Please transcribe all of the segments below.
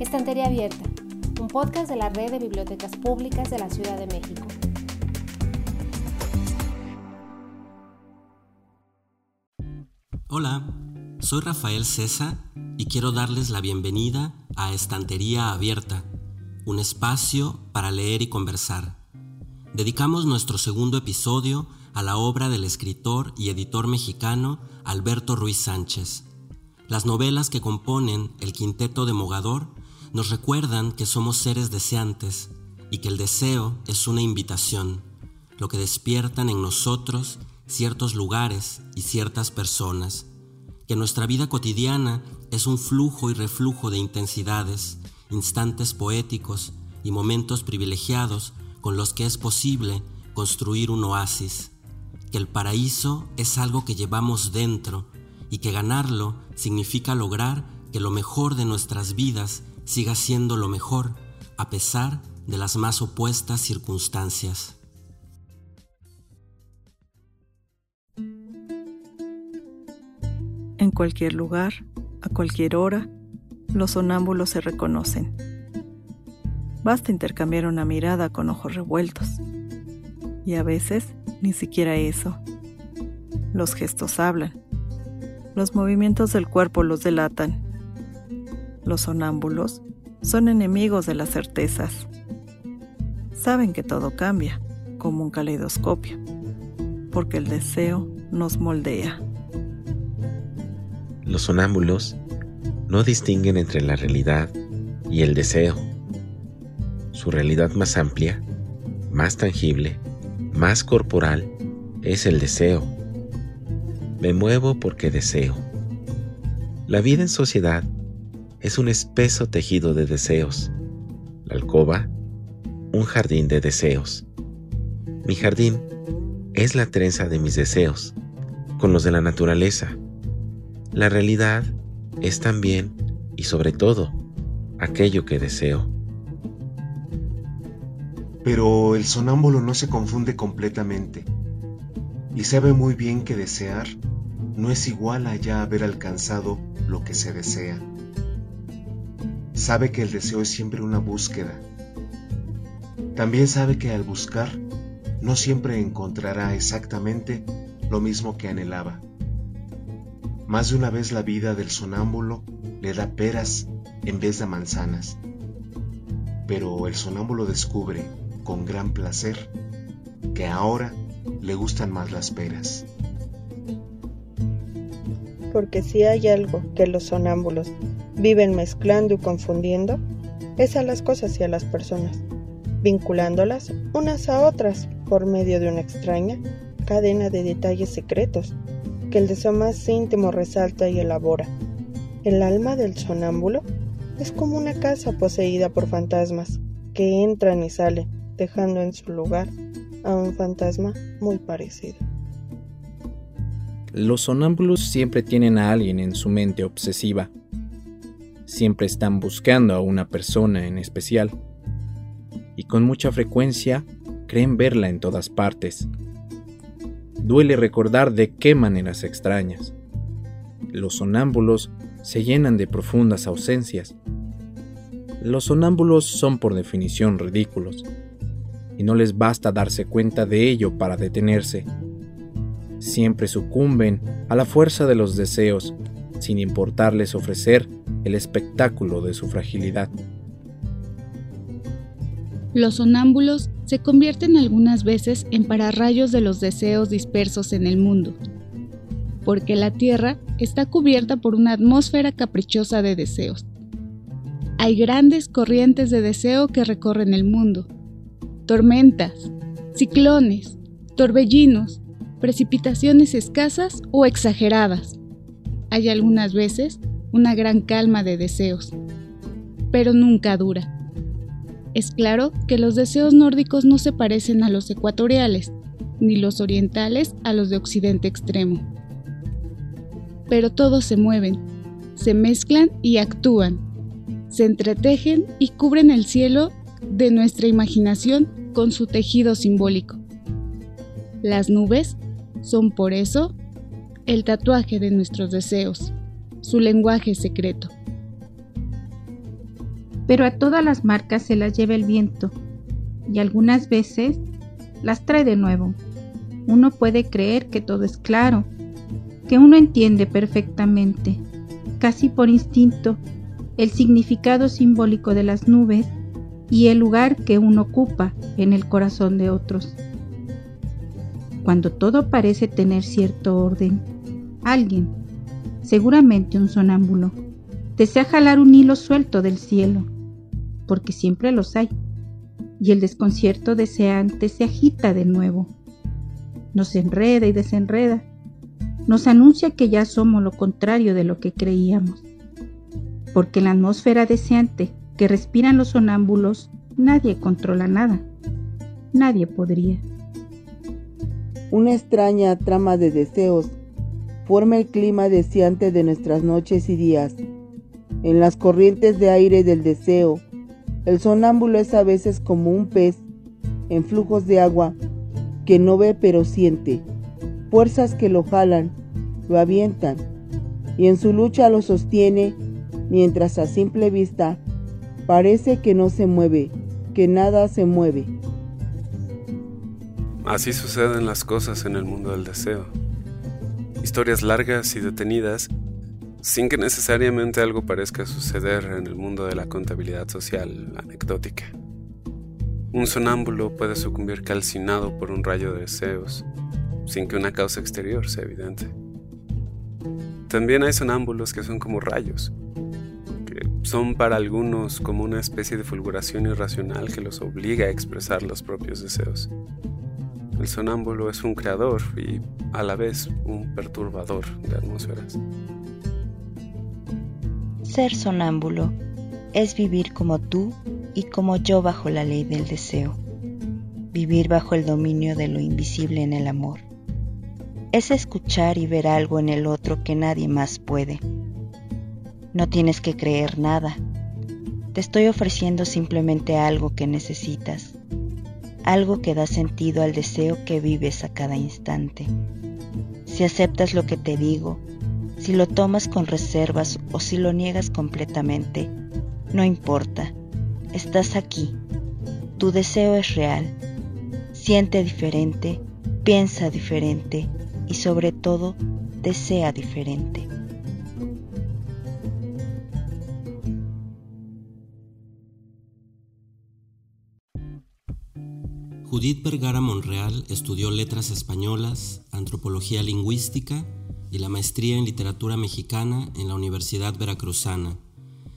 Estantería Abierta, un podcast de la Red de Bibliotecas Públicas de la Ciudad de México. Hola, soy Rafael César y quiero darles la bienvenida a Estantería Abierta, un espacio para leer y conversar. Dedicamos nuestro segundo episodio a la obra del escritor y editor mexicano Alberto Ruiz Sánchez. Las novelas que componen el Quinteto de Mogador nos recuerdan que somos seres deseantes y que el deseo es una invitación, lo que despiertan en nosotros ciertos lugares y ciertas personas, que nuestra vida cotidiana es un flujo y reflujo de intensidades, instantes poéticos y momentos privilegiados con los que es posible construir un oasis que el paraíso es algo que llevamos dentro y que ganarlo significa lograr que lo mejor de nuestras vidas siga siendo lo mejor a pesar de las más opuestas circunstancias. En cualquier lugar, a cualquier hora, los sonámbulos se reconocen. Basta intercambiar una mirada con ojos revueltos. Y a veces ni siquiera eso. Los gestos hablan. Los movimientos del cuerpo los delatan. Los sonámbulos son enemigos de las certezas. Saben que todo cambia, como un caleidoscopio, porque el deseo nos moldea. Los sonámbulos no distinguen entre la realidad y el deseo. Su realidad más amplia, más tangible, más corporal es el deseo. Me muevo porque deseo. La vida en sociedad es un espeso tejido de deseos. La alcoba, un jardín de deseos. Mi jardín es la trenza de mis deseos, con los de la naturaleza. La realidad es también y sobre todo aquello que deseo. Pero el sonámbulo no se confunde completamente y sabe muy bien que desear no es igual a ya haber alcanzado lo que se desea. Sabe que el deseo es siempre una búsqueda. También sabe que al buscar no siempre encontrará exactamente lo mismo que anhelaba. Más de una vez la vida del sonámbulo le da peras en vez de manzanas. Pero el sonámbulo descubre con gran placer que ahora le gustan más las peras. Porque si hay algo que los sonámbulos viven mezclando y confundiendo, es a las cosas y a las personas, vinculándolas unas a otras por medio de una extraña cadena de detalles secretos que el deseo más íntimo resalta y elabora. El alma del sonámbulo es como una casa poseída por fantasmas que entran y salen dejando en su lugar a un fantasma muy parecido. Los sonámbulos siempre tienen a alguien en su mente obsesiva. Siempre están buscando a una persona en especial. Y con mucha frecuencia creen verla en todas partes. Duele recordar de qué maneras extrañas. Los sonámbulos se llenan de profundas ausencias. Los sonámbulos son por definición ridículos y no les basta darse cuenta de ello para detenerse. Siempre sucumben a la fuerza de los deseos, sin importarles ofrecer el espectáculo de su fragilidad. Los sonámbulos se convierten algunas veces en pararrayos de los deseos dispersos en el mundo, porque la Tierra está cubierta por una atmósfera caprichosa de deseos. Hay grandes corrientes de deseo que recorren el mundo, tormentas, ciclones, torbellinos, precipitaciones escasas o exageradas. Hay algunas veces una gran calma de deseos, pero nunca dura. Es claro que los deseos nórdicos no se parecen a los ecuatoriales, ni los orientales a los de Occidente extremo. Pero todos se mueven, se mezclan y actúan, se entretejen y cubren el cielo de nuestra imaginación con su tejido simbólico. Las nubes son por eso el tatuaje de nuestros deseos, su lenguaje secreto. pero a todas las marcas se las lleva el viento y algunas veces las trae de nuevo. Uno puede creer que todo es claro, que uno entiende perfectamente, casi por instinto, el significado simbólico de las nubes y el lugar que uno ocupa en el corazón de otros. Cuando todo parece tener cierto orden, alguien, seguramente un sonámbulo, desea jalar un hilo suelto del cielo, porque siempre los hay, y el desconcierto deseante se agita de nuevo. Nos enreda y desenreda, nos anuncia que ya somos lo contrario de lo que creíamos, porque en la atmósfera deseante que respiran los sonámbulos nadie controla nada, nadie podría. Una extraña trama de deseos forma el clima deseante de nuestras noches y días. En las corrientes de aire del deseo, el sonámbulo es a veces como un pez en flujos de agua que no ve pero siente, fuerzas que lo jalan, lo avientan, y en su lucha lo sostiene, mientras a simple vista parece que no se mueve, que nada se mueve. Así suceden las cosas en el mundo del deseo. Historias largas y detenidas sin que necesariamente algo parezca suceder en el mundo de la contabilidad social anecdótica. Un sonámbulo puede sucumbir calcinado por un rayo de deseos, sin que una causa exterior sea evidente. También hay sonámbulos que son como rayos, que son para algunos como una especie de fulguración irracional que los obliga a expresar los propios deseos. El sonámbulo es un creador y a la vez un perturbador de atmósferas. Ser sonámbulo es vivir como tú y como yo bajo la ley del deseo, vivir bajo el dominio de lo invisible en el amor. Es escuchar y ver algo en el otro que nadie más puede. No tienes que creer nada. Te estoy ofreciendo simplemente algo que necesitas, algo que da sentido al deseo que vives a cada instante. Si aceptas lo que te digo, si lo tomas con reservas o si lo niegas completamente, no importa. Estás aquí. Tu deseo es real. Siente diferente, piensa diferente y sobre todo desea diferente. Judith Vergara Monreal estudió letras españolas, antropología lingüística y la maestría en literatura mexicana en la Universidad Veracruzana.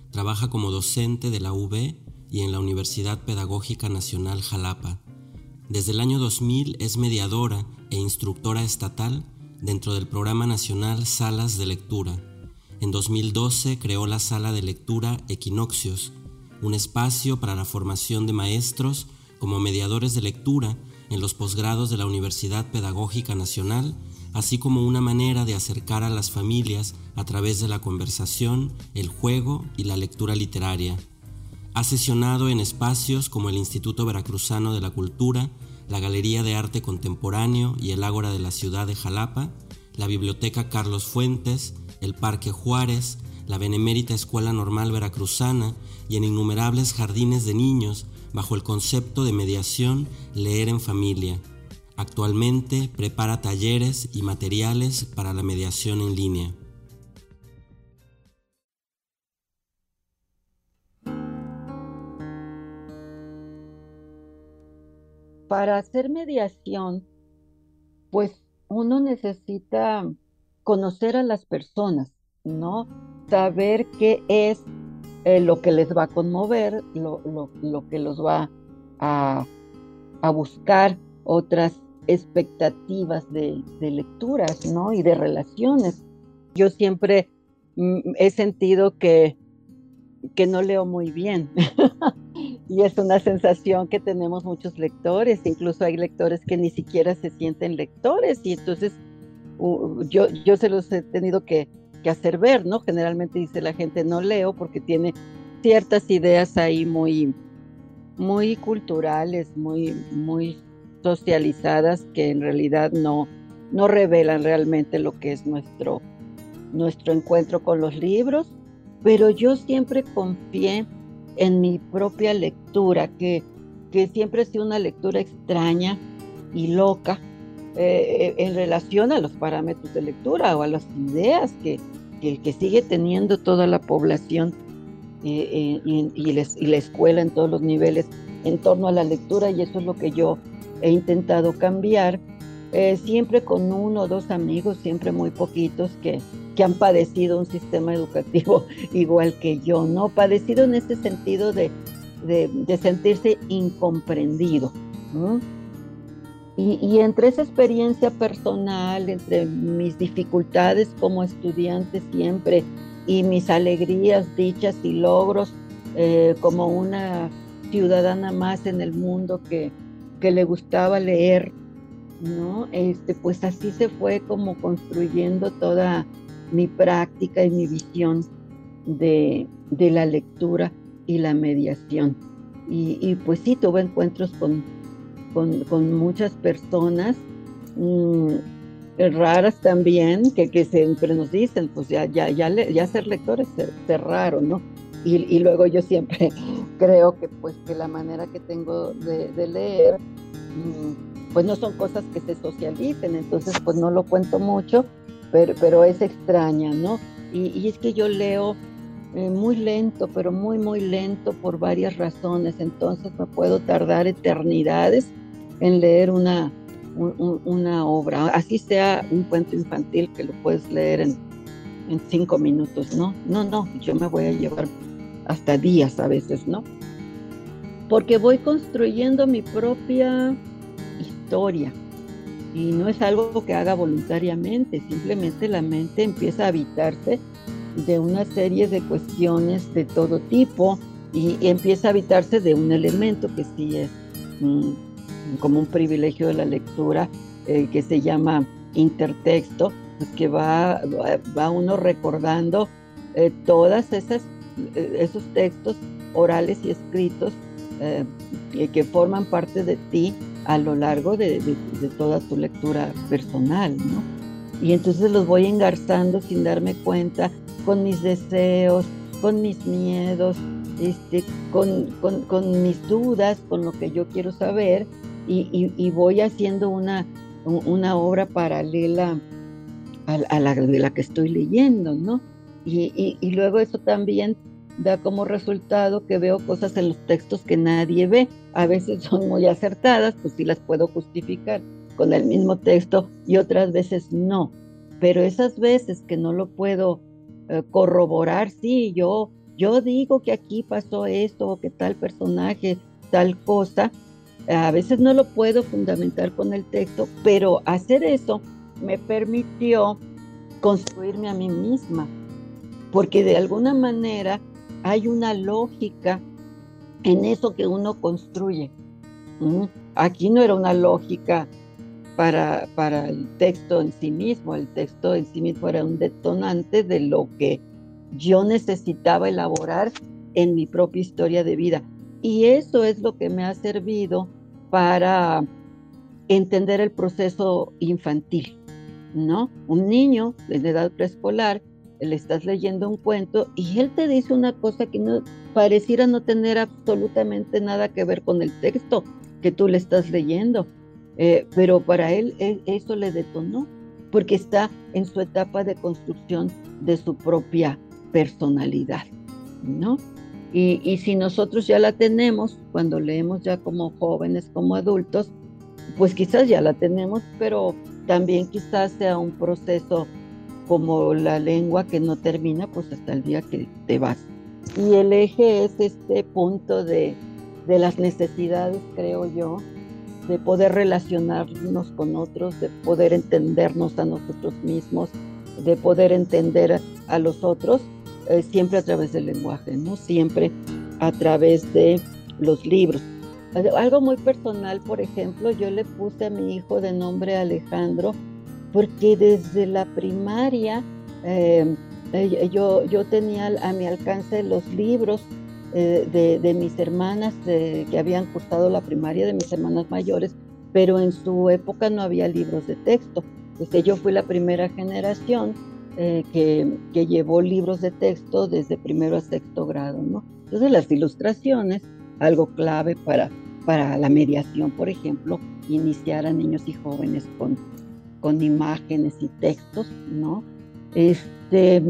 Trabaja como docente de la UB y en la Universidad Pedagógica Nacional Jalapa. Desde el año 2000 es mediadora e instructora estatal dentro del Programa Nacional Salas de Lectura. En 2012 creó la Sala de Lectura Equinoccios, un espacio para la formación de maestros como mediadores de lectura en los posgrados de la Universidad Pedagógica Nacional así como una manera de acercar a las familias a través de la conversación, el juego y la lectura literaria. Ha sesionado en espacios como el Instituto Veracruzano de la Cultura, la Galería de Arte Contemporáneo y el Ágora de la ciudad de Jalapa, la Biblioteca Carlos Fuentes, el Parque Juárez, la Benemérita Escuela Normal Veracruzana y en innumerables jardines de niños bajo el concepto de mediación Leer en Familia Actualmente prepara talleres y materiales para la mediación en línea. Para hacer mediación, pues uno necesita conocer a las personas, ¿no? Saber qué es eh, lo que les va a conmover, lo, que los va a, a buscar otras expectativas de, lecturas, ¿no? Y de relaciones. Yo siempre mm, he sentido que, que no leo muy bien. y es una sensación que tenemos muchos lectores, incluso hay lectores que ni siquiera se sienten lectores y entonces yo, yo se los he tenido que, que, hacer ver, ¿no? Generalmente dice la gente no leo porque tiene ciertas ideas ahí muy, muy culturales, muy, muy socializadas que en realidad no, no revelan realmente lo que es nuestro, nuestro encuentro con los libros, pero yo siempre confié en mi propia lectura, que, que siempre ha sido una lectura extraña y loca eh, en relación a los parámetros de lectura o a las ideas que, que, sigue teniendo toda la población eh, y, y, la escuela en todos los niveles en torno a la lectura y eso es lo que yo he intentado cambiar, eh, siempre con uno o dos amigos, siempre muy poquitos que, que han padecido un sistema educativo igual que yo, ¿no? Padecido en este sentido de, de, sentirse incomprendido. Y, y, entre esa experiencia personal, entre mis dificultades como estudiante siempre y mis alegrías, dichas y logros eh, como una ciudadana más en el mundo que, que le gustaba leer, ¿no? Este, pues así se fue como construyendo toda mi práctica y mi visión de, la lectura y la mediación. Y, pues sí, tuve encuentros con, con, muchas personas mm, raras también, que, que siempre nos dicen, pues ya, ya, ya, ya ser lector es raro, ¿no? Y, luego yo siempre creo que pues que la manera que tengo de, leer, mm, pues no son cosas que se socialicen, entonces pues no lo cuento mucho, pero, pero es extraña, ¿no? Y, es que yo leo eh, muy lento, pero muy, muy lento por varias razones, entonces me puedo tardar eternidades en leer una, una obra, así sea un cuento infantil que lo puedes leer en, en cinco minutos, ¿no? No, no, yo me voy a llevar hasta días a veces, ¿no? Porque voy construyendo mi propia historia, y no es algo que haga voluntariamente, simplemente la mente empieza a habitarse de una serie de cuestiones de todo tipo y, empieza a habitarse de un elemento que sí es como un privilegio de la lectura eh, que se llama intertexto, pues que va, va uno recordando eh, todas esas eh, esos textos orales y escritos que forman parte de ti a lo largo de, toda tu lectura personal, ¿no? Y entonces los voy engarzando sin darme cuenta con mis deseos, con mis miedos, este, con, con, mis dudas, con lo que yo quiero saber y, voy haciendo una, una obra paralela a, la de la que estoy leyendo, ¿no? Y, y luego eso también da como resultado que veo cosas en los textos que nadie ve. A veces son muy acertadas, pues sí las puedo justificar con el mismo texto y otras veces no. Pero esas veces que no lo puedo eh, corroborar, sí, yo, yo digo que aquí pasó esto o que tal personaje, tal cosa, a veces no lo puedo fundamentar con el texto, pero hacer eso me permitió construirme a mí misma, porque de alguna manera hay una lógica en eso que uno construye. Aquí no era una lógica para, para el texto en sí mismo, el texto en sí mismo era un detonante de lo que yo necesitaba elaborar en mi propia historia de vida. Y eso es lo que me ha servido para entender el proceso infantil, ¿no? Un niño de edad preescolar le estás leyendo un cuento y él te dice una cosa que no pareciera no tener absolutamente nada que ver con el texto que tú le estás leyendo. Eh, pero para él, eso le detonó, porque está en su etapa de construcción de su propia personalidad, ¿no? Y, si nosotros ya la tenemos, cuando leemos ya como jóvenes, como adultos, pues quizás ya la tenemos, pero también quizás sea un proceso como la lengua que no termina, pues hasta el día que te vas. Y el eje es este punto de, de las necesidades, creo yo, de poder relacionarnos con otros, de poder entendernos a nosotros mismos, de poder entender a los otros, eh, siempre a través del lenguaje, ¿no? Siempre a través de los libros. Algo muy personal, por ejemplo, yo le puse a mi hijo de nombre Alejandro porque desde la primaria eh, eh, yo, yo tenía a mi alcance los libros de, mis hermanas que habían cursado la primaria, de mis hermanas mayores, pero en su época no había libros de texto. Entonces yo fui la primera generación eh, que, llevó libros de texto desde primero a sexto grado, ¿no? Entonces las ilustraciones, algo clave para, para la mediación, por ejemplo, iniciar a niños y jóvenes con, con imágenes y textos, ¿no? Este,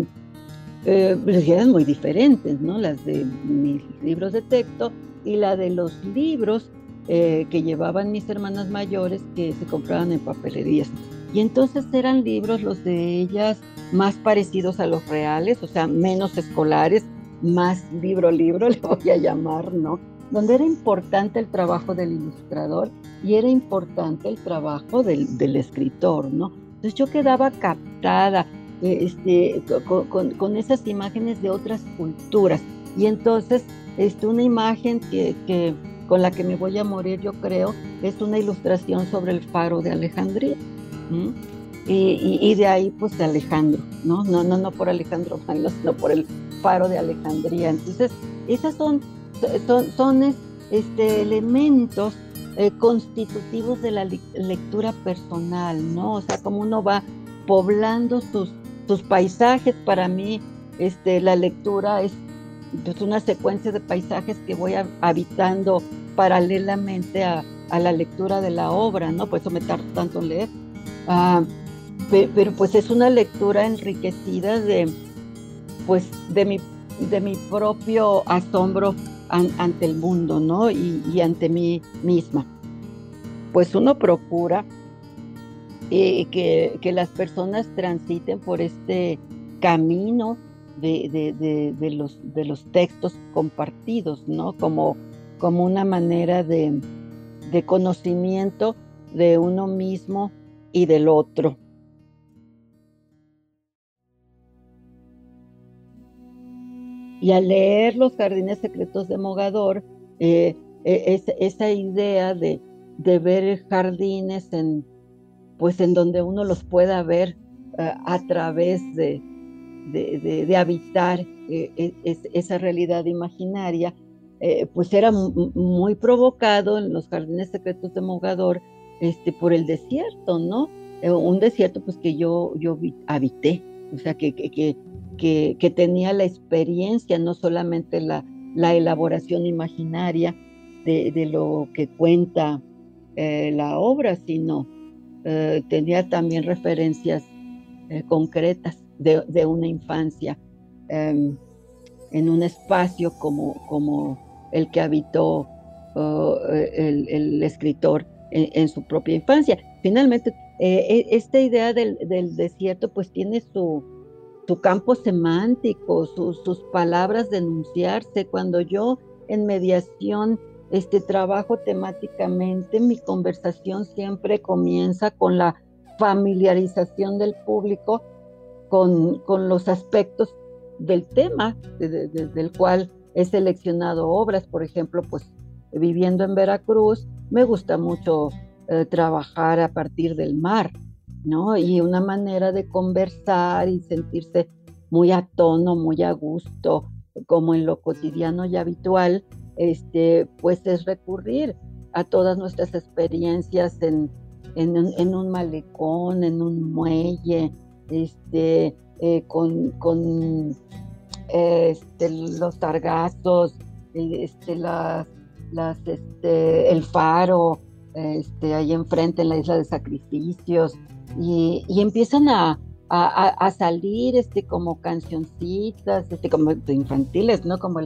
eh, pues eran muy diferentes, ¿no? Las de mis libros de texto y la de los libros eh, que llevaban mis hermanas mayores que se compraban en papelerías. Y entonces eran libros los de ellas más parecidos a los reales, o sea, menos escolares, más libro libro, le voy a llamar, ¿no? Donde era importante el trabajo del ilustrador y era importante el trabajo del, del escritor, ¿no? Entonces yo quedaba captada este, con, esas imágenes de otras culturas. Y entonces, este, una imagen que, con la que me voy a morir, yo creo, es una ilustración sobre el faro de Alejandría. Y, y, de ahí, pues, de Alejandro, ¿no? No, no, no por Alejandro Magno, sino por el faro de Alejandría. Entonces, esas son, son, son este, elementos eh, constitutivos de la lectura personal, ¿no? O sea, como uno va poblando sus, sus paisajes, para mí este, la lectura es pues, una secuencia de paisajes que voy habitando paralelamente a, la lectura de la obra, ¿no? Por eso me tardo tanto en leer. Ah, pero, pues es una lectura enriquecida de, pues, de mi, de mi propio asombro ante el mundo, ¿no? Y, ante mí misma. Pues uno procura eh, que, que, las personas transiten por este camino de, de, los, de los textos compartidos, ¿no? Como, como una manera de, de conocimiento de uno mismo y del otro. Y al leer Los Jardines Secretos de Mogador, eh, e, esa idea de, de, ver jardines en, pues en donde uno los pueda ver eh, a través de, de, habitar eh, e, esa realidad imaginaria, pues era muy provocado en los Jardines Secretos de Mogador este, por el desierto, ¿no? un desierto pues que yo, yo habité, o sea, que, que, que, tenía la experiencia, no solamente la, la elaboración imaginaria de, lo que cuenta eh, la obra, sino eh, tenía también referencias eh, concretas de, una infancia em, en un espacio como, como el que habitó oh, el, escritor en, su propia infancia. Finalmente, e, esta idea del, del desierto pues tiene su, su campo semántico, sus palabras de enunciarse. Cuando yo en mediación este, trabajo temáticamente, mi conversación siempre comienza con la familiarización del público con, con los aspectos del tema del cual he seleccionado obras. Por ejemplo, pues viviendo en Veracruz, me gusta mucho eh, trabajar a partir del mar. Y una manera de conversar y sentirse muy a tono, muy a gusto, como en lo cotidiano y habitual, este, pues es recurrir a todas nuestras experiencias en, en, un malecón, en un muelle, este, eh, con, con este, los targazos, este, las, las, este, el faro, este, ahí enfrente en la isla de sacrificios, y, empiezan a, salir este, como cancioncitas, este, como infantiles, ¿no? Como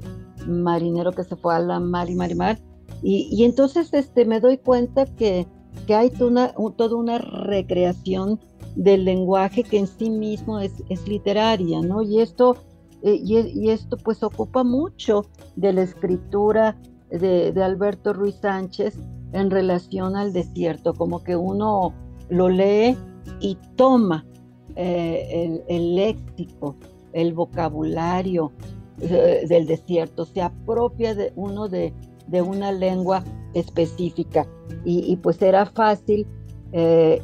marinero que se fue a la mar y mar y mar. Y, entonces este, me doy cuenta que, que hay toda una, recreación del lenguaje que en sí mismo es, es literaria, ¿no? Y esto, eh, y, esto pues ocupa mucho de la escritura de, de Alberto Ruiz Sánchez en relación al desierto, como que uno lo lee y toma eh, el, léxico, el vocabulario eh, del desierto, se apropia de uno de, una lengua específica y, pues era fácil eh,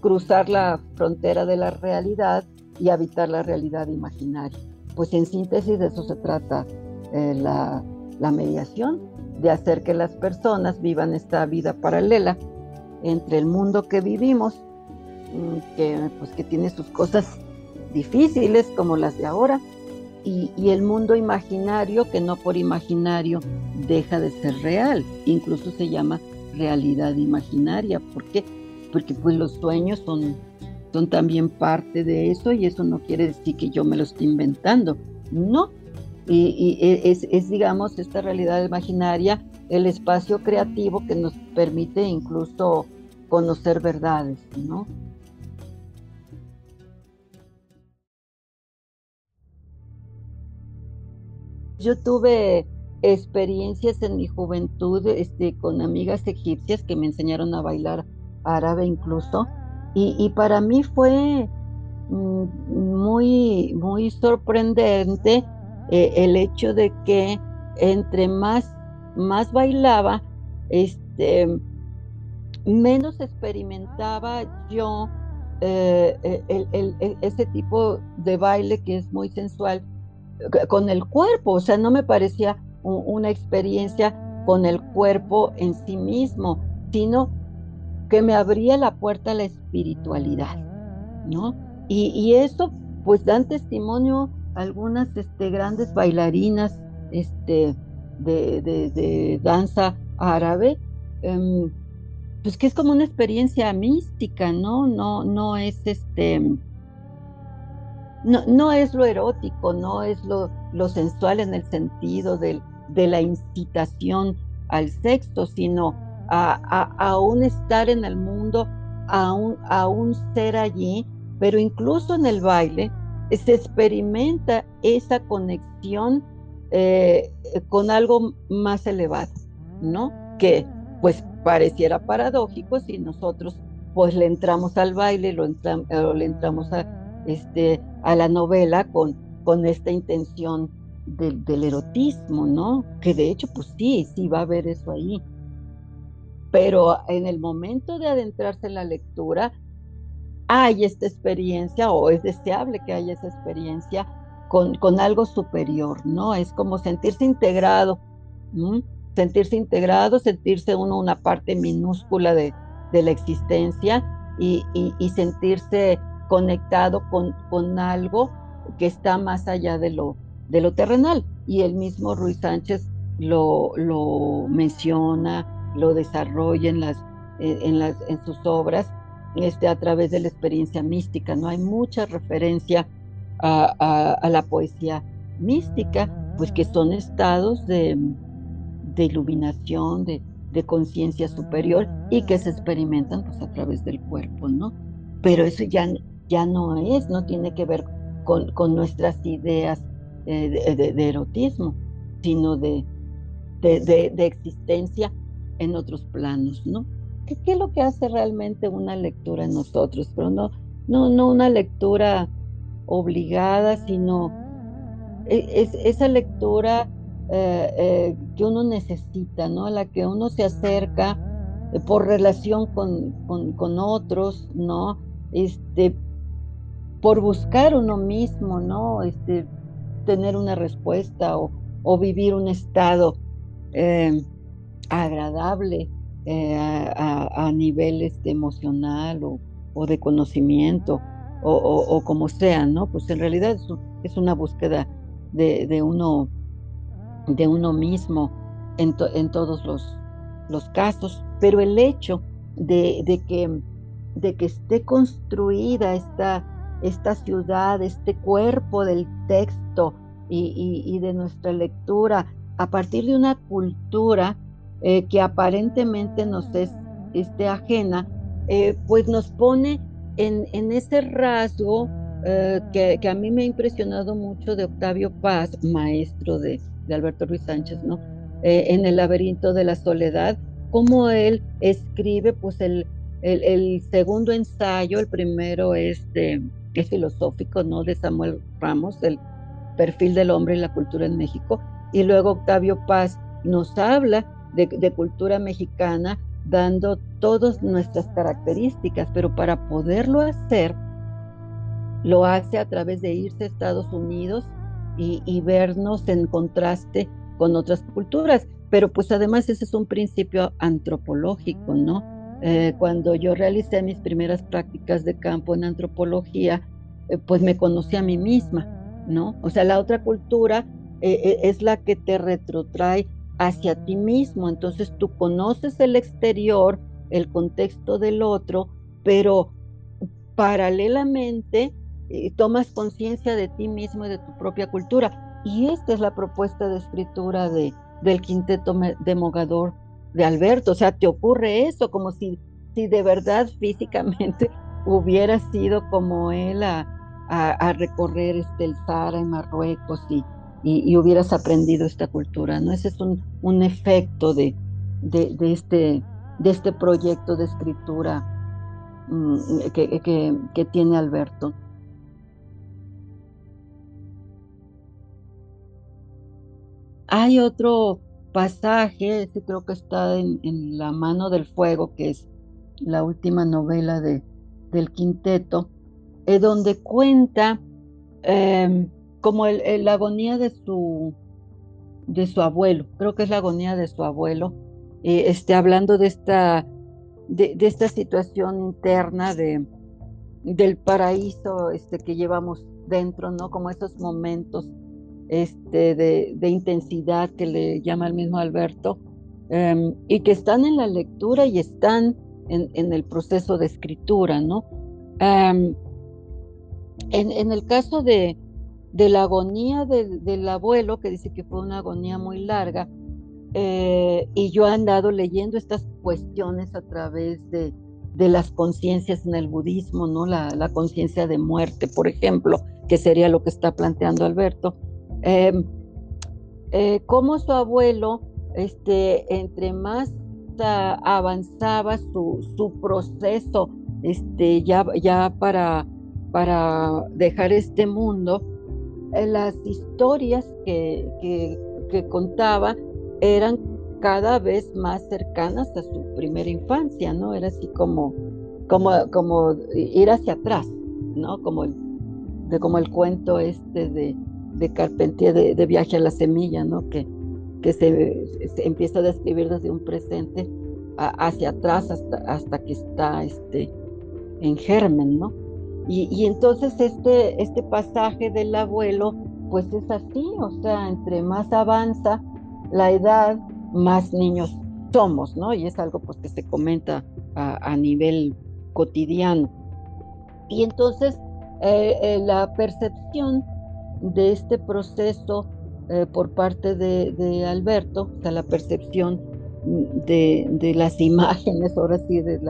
cruzar la frontera de la realidad y habitar la realidad imaginaria. Pues en síntesis de eso se trata la, la mediación, de hacer que las personas vivan esta vida paralela entre el mundo que vivimos, mm, que, pues, que tiene sus cosas difíciles como las de ahora, y, el mundo imaginario que no por imaginario deja de ser real, incluso se llama realidad imaginaria. ¿Por qué? Porque pues los sueños son, son también parte de eso y eso no quiere decir que yo me lo esté inventando, no. Y, e, es, es, digamos, esta realidad imaginaria, el espacio creativo que nos permite incluso conocer verdades, ¿no? Yo tuve experiencias en mi juventud este, con amigas egipcias que me enseñaron a bailar árabe incluso, y, para mí fue mm, muy, muy sorprendente eh, el hecho de que entre más, más bailaba, este, menos experimentaba yo eh, eh, ese tipo de baile que es muy sensual con el cuerpo, o sea, no me parecía una experiencia con el cuerpo en sí mismo, sino que me abría la puerta a la espiritualidad, ¿no? Y, eso, pues dan testimonio algunas este, grandes bailarinas este, de, danza árabe, em, pues que es como una experiencia mística, ¿no? No, no es este no, es lo erótico, no es lo, sensual en el sentido de la incitación al sexo, sino a, un estar en el mundo, a un, ser allí, pero incluso en el baile se experimenta esa conexión eh, con algo más elevado, ¿no? Que pues pareciera paradójico si nosotros pues le entramos al baile, lo le entramos a, este, a la novela con, con esta intención del erotismo, ¿no? Que de hecho, pues sí, sí va a haber eso ahí. Pero en el momento de adentrarse en la lectura, hay esta experiencia o es deseable que haya esa experiencia con, con algo superior, ¿no? Es como sentirse integrado, sentirse integrado, sentirse uno una parte minúscula de, de la existencia y, y sentirse conectado con, con algo que está más allá de lo, de lo terrenal. Y el mismo Ruiz Sánchez lo, lo menciona, lo desarrolla en, las, en, las, en sus obras este, a través de la experiencia mística. No hay mucha referencia a, a, la poesía mística, pues que son estados de, de iluminación, de, de conciencia superior y que se experimentan pues a través del cuerpo, ¿no? Pero eso ya ya no es, no tiene que ver con, con nuestras ideas eh, de, erotismo, sino de, de, existencia en otros planos, ¿no? ¿Qué, es lo que hace realmente una lectura en nosotros? Pero no, no, no una lectura obligada, sino e, es, esa lectura eh, eh, que uno necesita, ¿no? A la que uno se acerca por relación con, con, con, otros, ¿no? Este, por buscar uno mismo, ¿no? Este, tener una respuesta o, vivir un estado eh, agradable eh, a, nivel este, emocional o, de conocimiento o, como sea, ¿no? Pues en realidad es, una búsqueda de, uno, de uno mismo en, todos los, casos, pero el hecho de, que, de que esté construida esta esta ciudad, este cuerpo del texto y, de nuestra lectura a partir de una cultura eh, que aparentemente nos es este, ajena, eh, pues nos pone en, ese rasgo eh, que, a mí me ha impresionado mucho de Octavio Paz, maestro de, Alberto Ruiz Sánchez, ¿no? en el laberinto de la soledad, como él escribe, pues el, el, el segundo ensayo, el primero es de es filosófico, ¿no? De Samuel Ramos, el perfil del hombre y la cultura en México. Y luego Octavio Paz nos habla de, cultura mexicana, dando todas nuestras características, pero para poderlo hacer, lo hace a través de irse a Estados Unidos y, vernos en contraste con otras culturas. Pero pues además ese es un principio antropológico, ¿no? Eh, cuando yo realicé mis primeras prácticas de campo en antropología, eh, pues me conocí a mí misma, ¿no? O sea, la otra cultura eh, eh, es la que te retrotrae hacia ti mismo, entonces tú conoces el exterior, el contexto del otro, pero paralelamente tomas conciencia de ti mismo y de tu propia cultura. Y esta es la propuesta de escritura de, del quinteto de Mogador de Alberto. O sea, te ocurre eso, como si, si de verdad físicamente hubiera sido como él a, recorrer este, el Sahara en Marruecos y, y, hubieras aprendido esta cultura. ¿no? Ese es un, un efecto de, de, este, de este proyecto de escritura mm, que, que tiene Alberto. Hay otro pasaje, este creo que está en, La mano del fuego, que es la última novela de, del quinteto, eh, donde cuenta em, como la agonía de su, de su abuelo, creo que es la agonía de su abuelo, eh, este, hablando de esta, de, esta situación interna de, del paraíso este, que llevamos dentro, ¿no? Como esos momentos este, de, intensidad que le llama el mismo Alberto, em, y que están en la lectura y están en, el proceso de escritura, ¿no? Em, en, el caso de, la agonía del abuelo, que dice que fue una agonía muy larga, eh, y yo he andado leyendo estas cuestiones a través de, las conciencias en el budismo, ¿no? La conciencia de muerte, por ejemplo, que sería lo que está planteando Alberto. Em, eh, como su abuelo, este, entre más avanzaba su, su, proceso, este, ya, ya para, para dejar este mundo, eh, las historias que, que, contaba eran cada vez más cercanas a su primera infancia, ¿no? Era así como, como, como ir hacia atrás, ¿no? Como de como el cuento este de, de Carpentier de, Viaje a la Semilla, ¿no? Que, que se, empieza a describir desde un presente hacia atrás hasta, hasta que está este, en germen, ¿no? Y, y, entonces este, este pasaje del abuelo, pues es así, o sea, entre más avanza la edad, más niños somos, ¿no? Y es algo pues que se comenta a, nivel cotidiano. Y entonces eh, eh, la percepción de este proceso eh, por parte de, Alberto, o sea, la percepción de, las imágenes, ahora sí, de,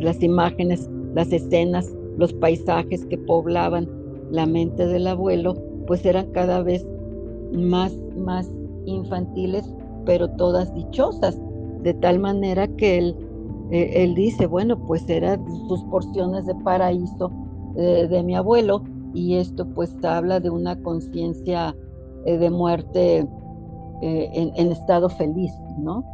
las imágenes, las escenas, los paisajes que poblaban la mente del abuelo, pues eran cada vez más, más infantiles, pero todas dichosas, de tal manera que él, eh, él dice, bueno, pues eran sus porciones de paraíso eh, de mi abuelo, y esto pues habla de una conciencia eh, de muerte eh, en, estado feliz, ¿no?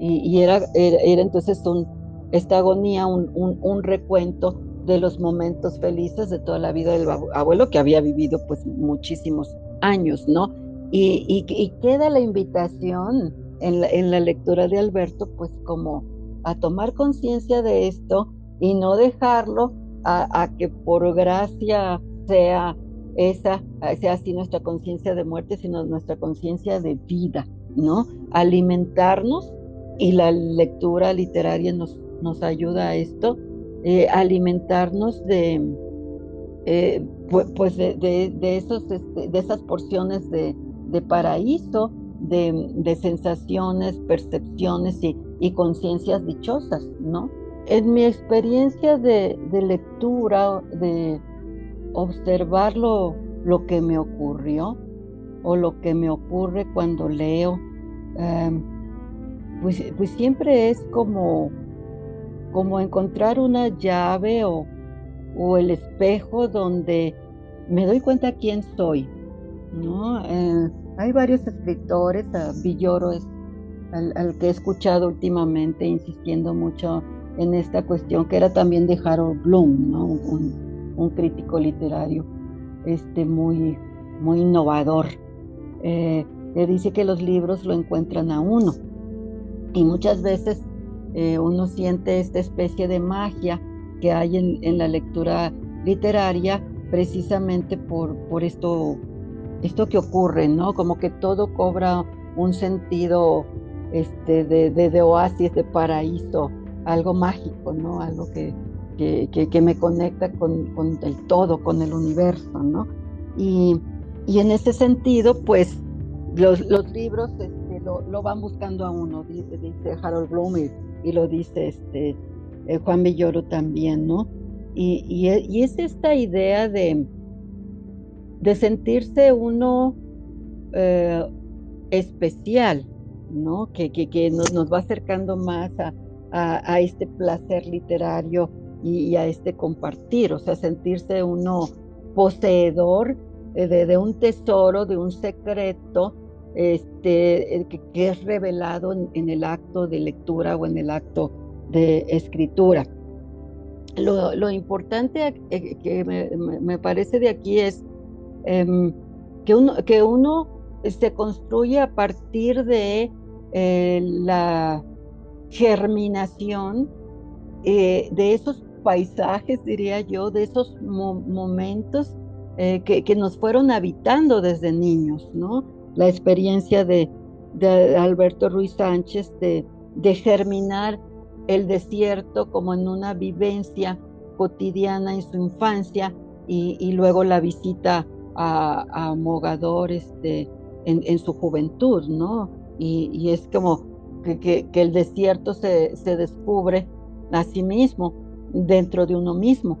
Y, era, era, entonces un, esta agonía, un, un, recuento de los momentos felices de toda la vida del abuelo que había vivido pues muchísimos años, ¿no? Y, queda la invitación en la, en la lectura de Alberto pues como a tomar conciencia de esto y no dejarlo a que por gracia sea esa, sea así nuestra conciencia de muerte, sino nuestra conciencia de vida, ¿no? Alimentarnos y la lectura literaria nos, nos ayuda a esto, eh, alimentarnos de, eh, pues de, esos, este, de esas porciones de, paraíso, de, sensaciones, percepciones y, y conciencias dichosas, ¿no? En mi experiencia de, lectura, de, observar lo, que me ocurrió o lo que me ocurre cuando leo, em, pues, pues, siempre es como, como encontrar una llave o, el espejo donde me doy cuenta quién soy. ¿no? Eh, hay varios escritores, Villoro es al, que he escuchado últimamente insistiendo mucho en esta cuestión, que era también de Harold Bloom, ¿no? un crítico literario este, muy, muy innovador. Eh, dice que los libros lo encuentran a uno y muchas veces eh, uno siente esta especie de magia que hay en, la lectura literaria precisamente por, por esto, esto que ocurre, ¿no? Como que todo cobra un sentido este, de, de, oasis, de paraíso, algo mágico, ¿no? Algo que, que, me conecta con, el todo, con el universo, ¿no? Y, y en ese sentido, pues los, libros este, lo, van buscando a uno, dice, Harold Bloom y, lo dice este, eh, Juan Villoro también, ¿no? Y, y, es esta idea de, de sentirse uno eh, especial, ¿no? Que, que, nos, nos, va acercando más a, a este placer literario y, a este compartir, o sea, sentirse uno poseedor eh, de, un tesoro, de un secreto este, eh, que, es revelado en, el acto de lectura o en el acto de escritura. Lo, importante eh, que me, parece de aquí es em, que, uno, que uno se construye a partir de la germinación de esos paisajes, diría yo, de esos momentos eh, que, nos fueron habitando desde niños, ¿no? La experiencia de, Alberto Ruiz Sánchez de, germinar el desierto como en una vivencia cotidiana en su infancia y, luego la visita a, a Mogador este, en, su juventud, ¿no? Y, es como que, el desierto se, se descubre a sí mismo dentro de uno mismo,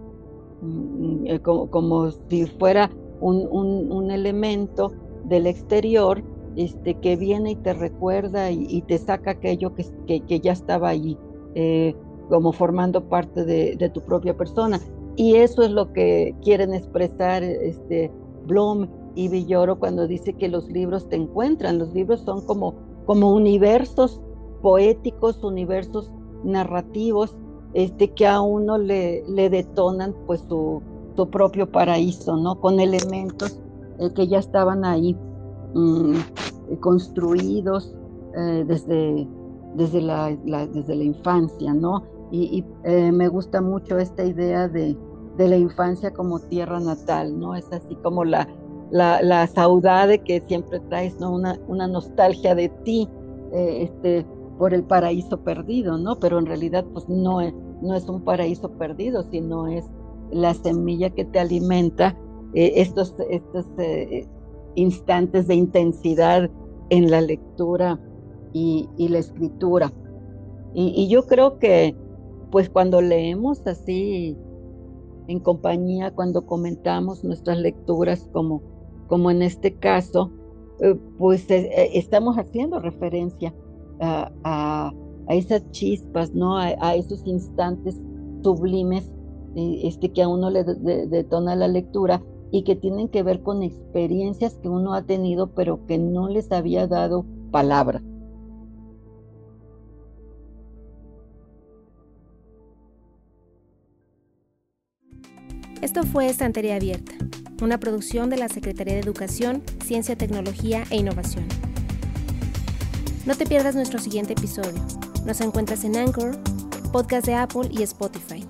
mm, eh, como, si fuera un, elemento del exterior este, que viene y te recuerda y, te saca aquello que, que, ya estaba allí, eh, como formando parte de, tu propia persona. Y eso es lo que quieren expresar este, Bloom y Villoro cuando dice que los libros te encuentran. Los libros son como, como universos poéticos, universos narrativos este, que a uno le, le detonan pues su, su, propio paraíso, ¿no? Con elementos eh, que ya estaban ahí mm, construidos eh, desde, desde, la, desde la infancia, ¿no? Y, eh, me gusta mucho esta idea de, de, la infancia como tierra natal, ¿no? Es así como la, la, la saudade que siempre traes, ¿no? Una, una nostalgia de ti, este, por el paraíso perdido, ¿no? Pero en realidad pues no es, no es un paraíso perdido, sino es la semilla que te alimenta eh, estos, estos eh, instantes de intensidad en la lectura y, la escritura. Y, yo creo que pues cuando leemos así en compañía, cuando comentamos nuestras lecturas como, como en este caso, eh, pues estamos haciendo referencia a, esas chispas, ¿no? A, esos instantes sublimes eh, este, que a uno le detona la lectura y que tienen que ver con experiencias que uno ha tenido pero que no les había dado palabra. Esto fue Estantería Abierta, una producción de la Secretaría de Educación, Ciencia, Tecnología e Innovación. No te pierdas nuestro siguiente episodio. Nos encuentras en Anchor, podcast de Apple y Spotify.